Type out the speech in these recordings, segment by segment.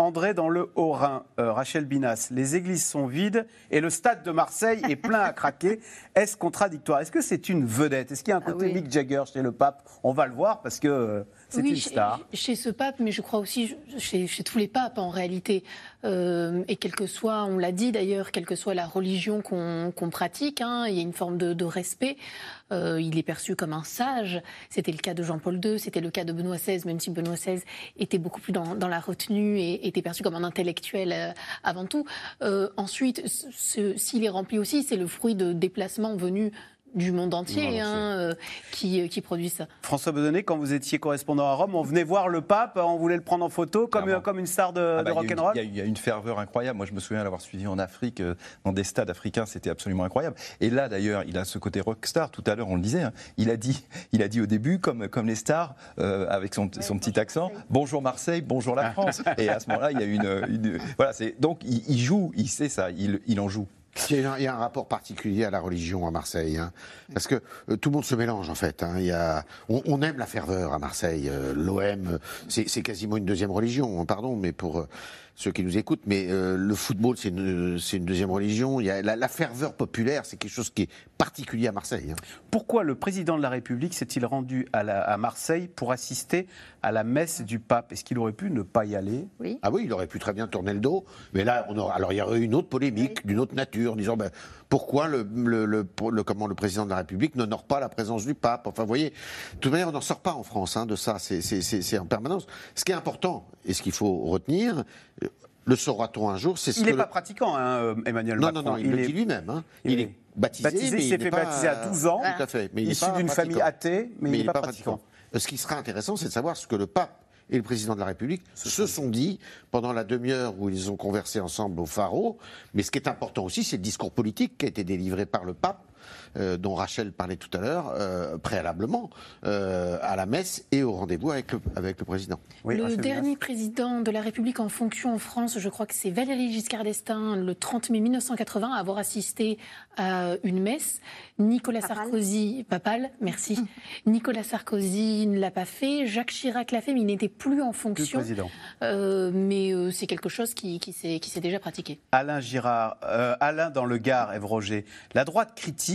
André dans le Haut-Rhin, euh, Rachel Binas, les églises sont vides et le stade de Marseille est plein à craquer. Est-ce contradictoire? Est-ce que c'est une vedette? Est-ce qu'il y a un Ah côté oui. Mick Jagger chez le pape? On va le voir parce que euh, c'est oui, une star. Chez, ce pape, mais je crois aussi chez, chez tous les papes en réalité. Euh, et quel que soit, on l'a dit d'ailleurs, quelle que soit la religion qu'on pratique, hein, il y a une forme de, de respect. Euh, il est perçu comme un sage. C'était le cas de Jean-Paul II, c'était le cas de Benoît XVI, même si Benoît XVI était beaucoup plus dans, dans la retenue et était perçu comme un intellectuel euh, avant tout. Euh, ensuite, s'il est rempli aussi, c'est le fruit de déplacements venus du monde entier, entier. hein, euh, qui, qui produit ça. François Bedonnet, quand vous étiez correspondant à Rome, on venait voir le pape, on voulait le prendre en photo comme, euh, comme une star de, Ah de bah, il y a une- rock'n'roll Il y, a- il y a une ferveur incroyable. Moi, je me souviens l'avoir suivi en Afrique, euh, dans des stades africains, c'était absolument incroyable. Et là, d'ailleurs, il a ce côté rockstar. Tout à l'heure, on le disait. hein. il a dit, il a dit au début, comme comme les stars, euh, avec son, son petit accent, bonjour Marseille, bonjour la France. Et à ce moment-là, il y a une, une- voilà. C'est donc il, il joue, il sait ça, il, il en joue. Il y, a un, il y a un rapport particulier à la religion à Marseille, hein. parce que euh, tout le monde se mélange en fait. hein. Il y a, on, on aime la ferveur à Marseille. Euh, L'OM, euh, c'est c'est quasiment une deuxième religion, hein, pardon, mais pour euh, ceux qui nous écoutent, mais euh, le football c'est une, deuxième religion. Il y a la, la ferveur populaire, c'est quelque chose qui est particulier à Marseille. hein. Pourquoi le président de la République s'est-il rendu à, la- à Marseille pour assister à la messe du pape? Est-ce qu'il aurait pu ne pas y aller? Oui. Ah oui, il aurait pu très bien tourner le dos, mais là, on aura, alors il y aurait eu une autre polémique d'une autre nature, en disant ben, pourquoi le, le, le- le- comment le président de la République n'honore pas la présence du pape? Enfin, vous voyez, de toute manière, on n'en sort pas en France hein, de ça. C'est- en permanence. Ce qui est important et ce qu'il faut retenir, le saura-t-on un jour, c'est ce Il n'est le- pas pratiquant, hein, euh, Emmanuel non, Macron. non, non, il, le est dit lui-même. hein. il Il, est baptisé, baptisé, mais il il s'est fait pas- baptiser à 12 ans. Tout à fait. Mais il issu d'une famille athée, mais, il n'est pas, pratiquant. Ce qui sera intéressant, c'est de savoir ce que le pape et le président de la République se sont dit pendant la demi-heure où ils ont conversé ensemble au Pharo. Mais ce qui est important aussi, c'est le discours politique qui a été délivré par le pape. Euh, dont Rachel parlait tout à l'heure, euh, préalablement, euh, à la messe et au rendez-vous avec le, avec le président. Oui, le Rachel dernier président de la République en fonction en France, je crois que c'est Valéry Giscard d'Estaing, le 30 mai 1980, à avoir assisté à une messe. Nicolas. Sarkozy, papal, merci. Nicolas Sarkozy ne l'a pas fait. Jacques Chirac l'a fait, mais il n'était plus en Plus fonction. président. Euh, mais euh, c'est quelque chose qui, qui s'est déjà pratiqué. Alain Girard, euh, Alain dans le Gard, Ève Roger. La droite critique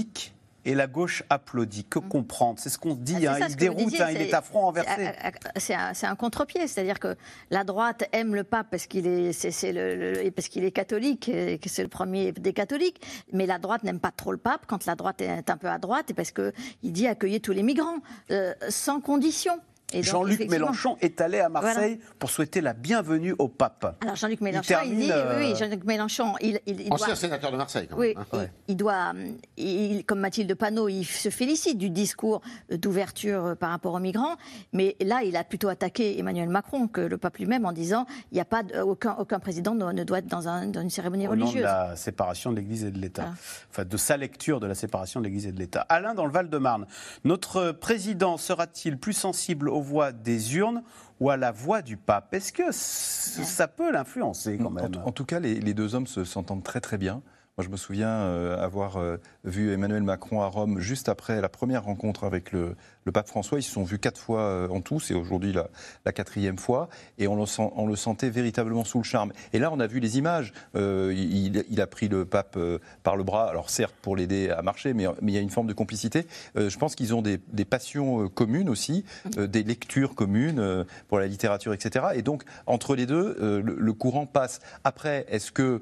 et la gauche applaudit. Que comprendre? C'est ce qu'on se dit. Ah, hein. ça, Il déroute, disiez, hein, il est à front C'est renversé. c'est un, contre-pied, c'est-à-dire que la droite aime le pape parce qu'il est, le, le- parce qu'il est catholique, et que c'est le premier des catholiques, mais la droite n'aime pas trop le pape quand la droite est un peu à droite, et parce que il dit accueillir tous les migrants euh, sans condition. Jean-Luc Mélenchon est allé à Marseille pour souhaiter la bienvenue au pape. Alors Jean-Luc Mélenchon, il, termine, dit, euh, oui, oui, Jean-Luc Mélenchon, il, il, il Ancien doit, sénateur de Marseille, quand Oui, même. hein. il, Ouais. il doit, il- comme Mathilde Panot, il se félicite du discours d'ouverture euh, par rapport aux migrants, mais là, il a plutôt attaqué Emmanuel Macron que le pape lui-même en disant il n'y a pas aucun, aucun président ne, ne doit être dans, un- dans une cérémonie Au nom de religieuse. la séparation de l'Église et de l'État. Voilà. Enfin, de sa lecture de la séparation de l'Église et de l'État. Alain, dans le Val-de-Marne, notre président sera-t-il plus sensible aux voix des urnes ou à la voix du pape. Est-ce que ça peut l'influencer quand En, même? en tout cas, les, les deux hommes se- s'entendent très très bien. Moi, je me souviens euh, avoir euh, vu Emmanuel Macron à Rome juste après la première rencontre avec le, pape François. Ils se sont vus quatre fois euh, en tout, c'est aujourd'hui la, quatrième fois, et on le, sentait véritablement sous le charme. Et là, on a vu les images. Il, a pris le pape par le bras, alors certes pour l'aider à marcher, mais, il y a une forme de complicité. Je pense qu'ils ont des, passions communes aussi, des lectures communes pour la littérature, etc. Et donc, entre les deux, le, courant passe. Après, est-ce que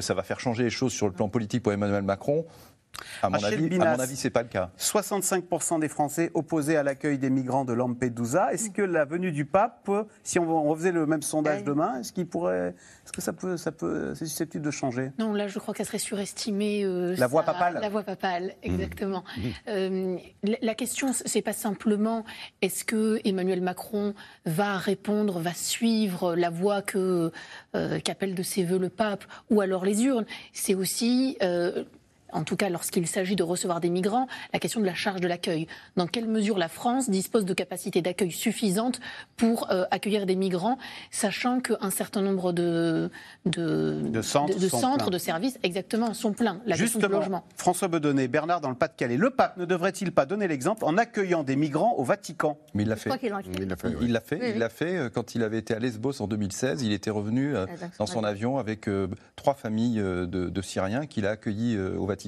ça va faire changer les choses sur le plan politique pour Emmanuel Macron à mon, Rachel avis, à Binas. mon avis, c'est pas le cas. 65% des Français opposés à l'accueil des migrants de Lampedusa. Est-ce que la venue du pape, si on refaisait le même sondage Oui. demain, est-ce qu'il pourrait, est-ce que ça peut, ça peut, c'est susceptible de changer? Non, là, je crois qu'elle serait surestimée. euh, La voix ça- papale. La voix papale, exactement. Euh, la- la question, c'est pas simplement est-ce que Emmanuel Macron va répondre, va suivre la voix que euh, qu'appelle de ses voeux le pape, ou alors les urnes? C'est aussi euh, en tout cas lorsqu'il s'agit de recevoir des migrants, la question de la charge de l'accueil. Dans quelle mesure la France dispose de capacités d'accueil suffisantes pour euh, accueillir des migrants, sachant qu'un certain nombre de, de, centres, de, centres, de services, exactement, sont pleins. La Justement, question logement. François Bedonnet, Bernard dans le Pas-de-Calais. Le pape ne devrait-il pas donner l'exemple en accueillant des migrants au Vatican? Mais il l'a fait. Il l'a fait. Il l'a fait. Il l'a fait quand il avait été à Lesbos en 2016. Il était revenu euh, dans son avion avec euh, trois familles de, de Syriens qu'il a accueillis au Vatican.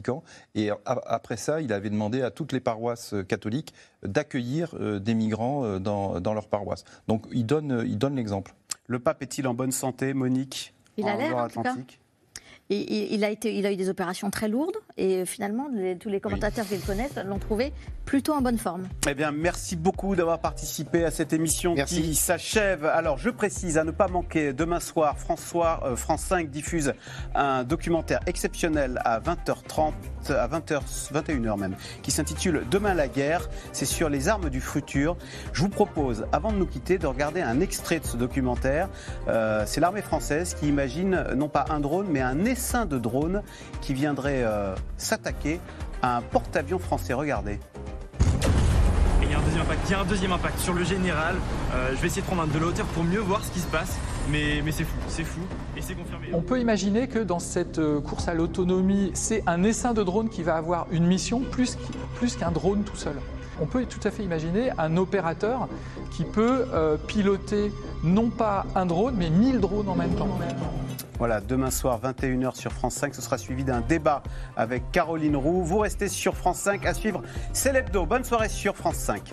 Et après ça, il avait demandé à toutes les paroisses catholiques d'accueillir euh, des migrants euh, dans, dans, leur paroisse. Donc il donne il donne l'exemple. Le pape est-il en bonne santé, Monique? Il a l'air, en tout cas. Il, a été, il a eu des opérations très lourdes et finalement, tous les commentateurs qui le connaissent l'ont trouvé plutôt en bonne forme. Eh bien, merci beaucoup d'avoir participé à cette émission qui s'achève. Alors, je précise à ne pas manquer, demain soir, François, euh, France 5 diffuse un documentaire exceptionnel à 20h30, à 20h, 21h même, qui s'intitule Demain la guerre. C'est sur les armes du futur. Je vous propose, avant de nous quitter, de regarder un extrait de ce documentaire. Euh, c'est l'armée française qui imagine non pas un drone, mais un essaim de drones qui viendrait euh, s'attaquer à un porte-avions français. Regardez. il y a un deuxième impact. Il y a un deuxième impact sur le général. Euh, je vais essayer de prendre de la hauteur pour mieux voir ce qui se passe. Mais, mais c'est fou, c'est fou. Et c'est confirmé. On peut imaginer que dans cette euh, course à l'autonomie, c'est un essaim de drone qui va avoir une mission plus qu'un drone tout seul. On peut tout à fait imaginer un opérateur qui peut piloter non pas un drone, mais 1000 drones en même temps. Voilà, demain soir, 21h sur France 5, ce sera suivi d'un débat avec Caroline Roux. Vous restez sur France 5 à suivre. C'est l'hebdo. Bonne soirée sur France 5.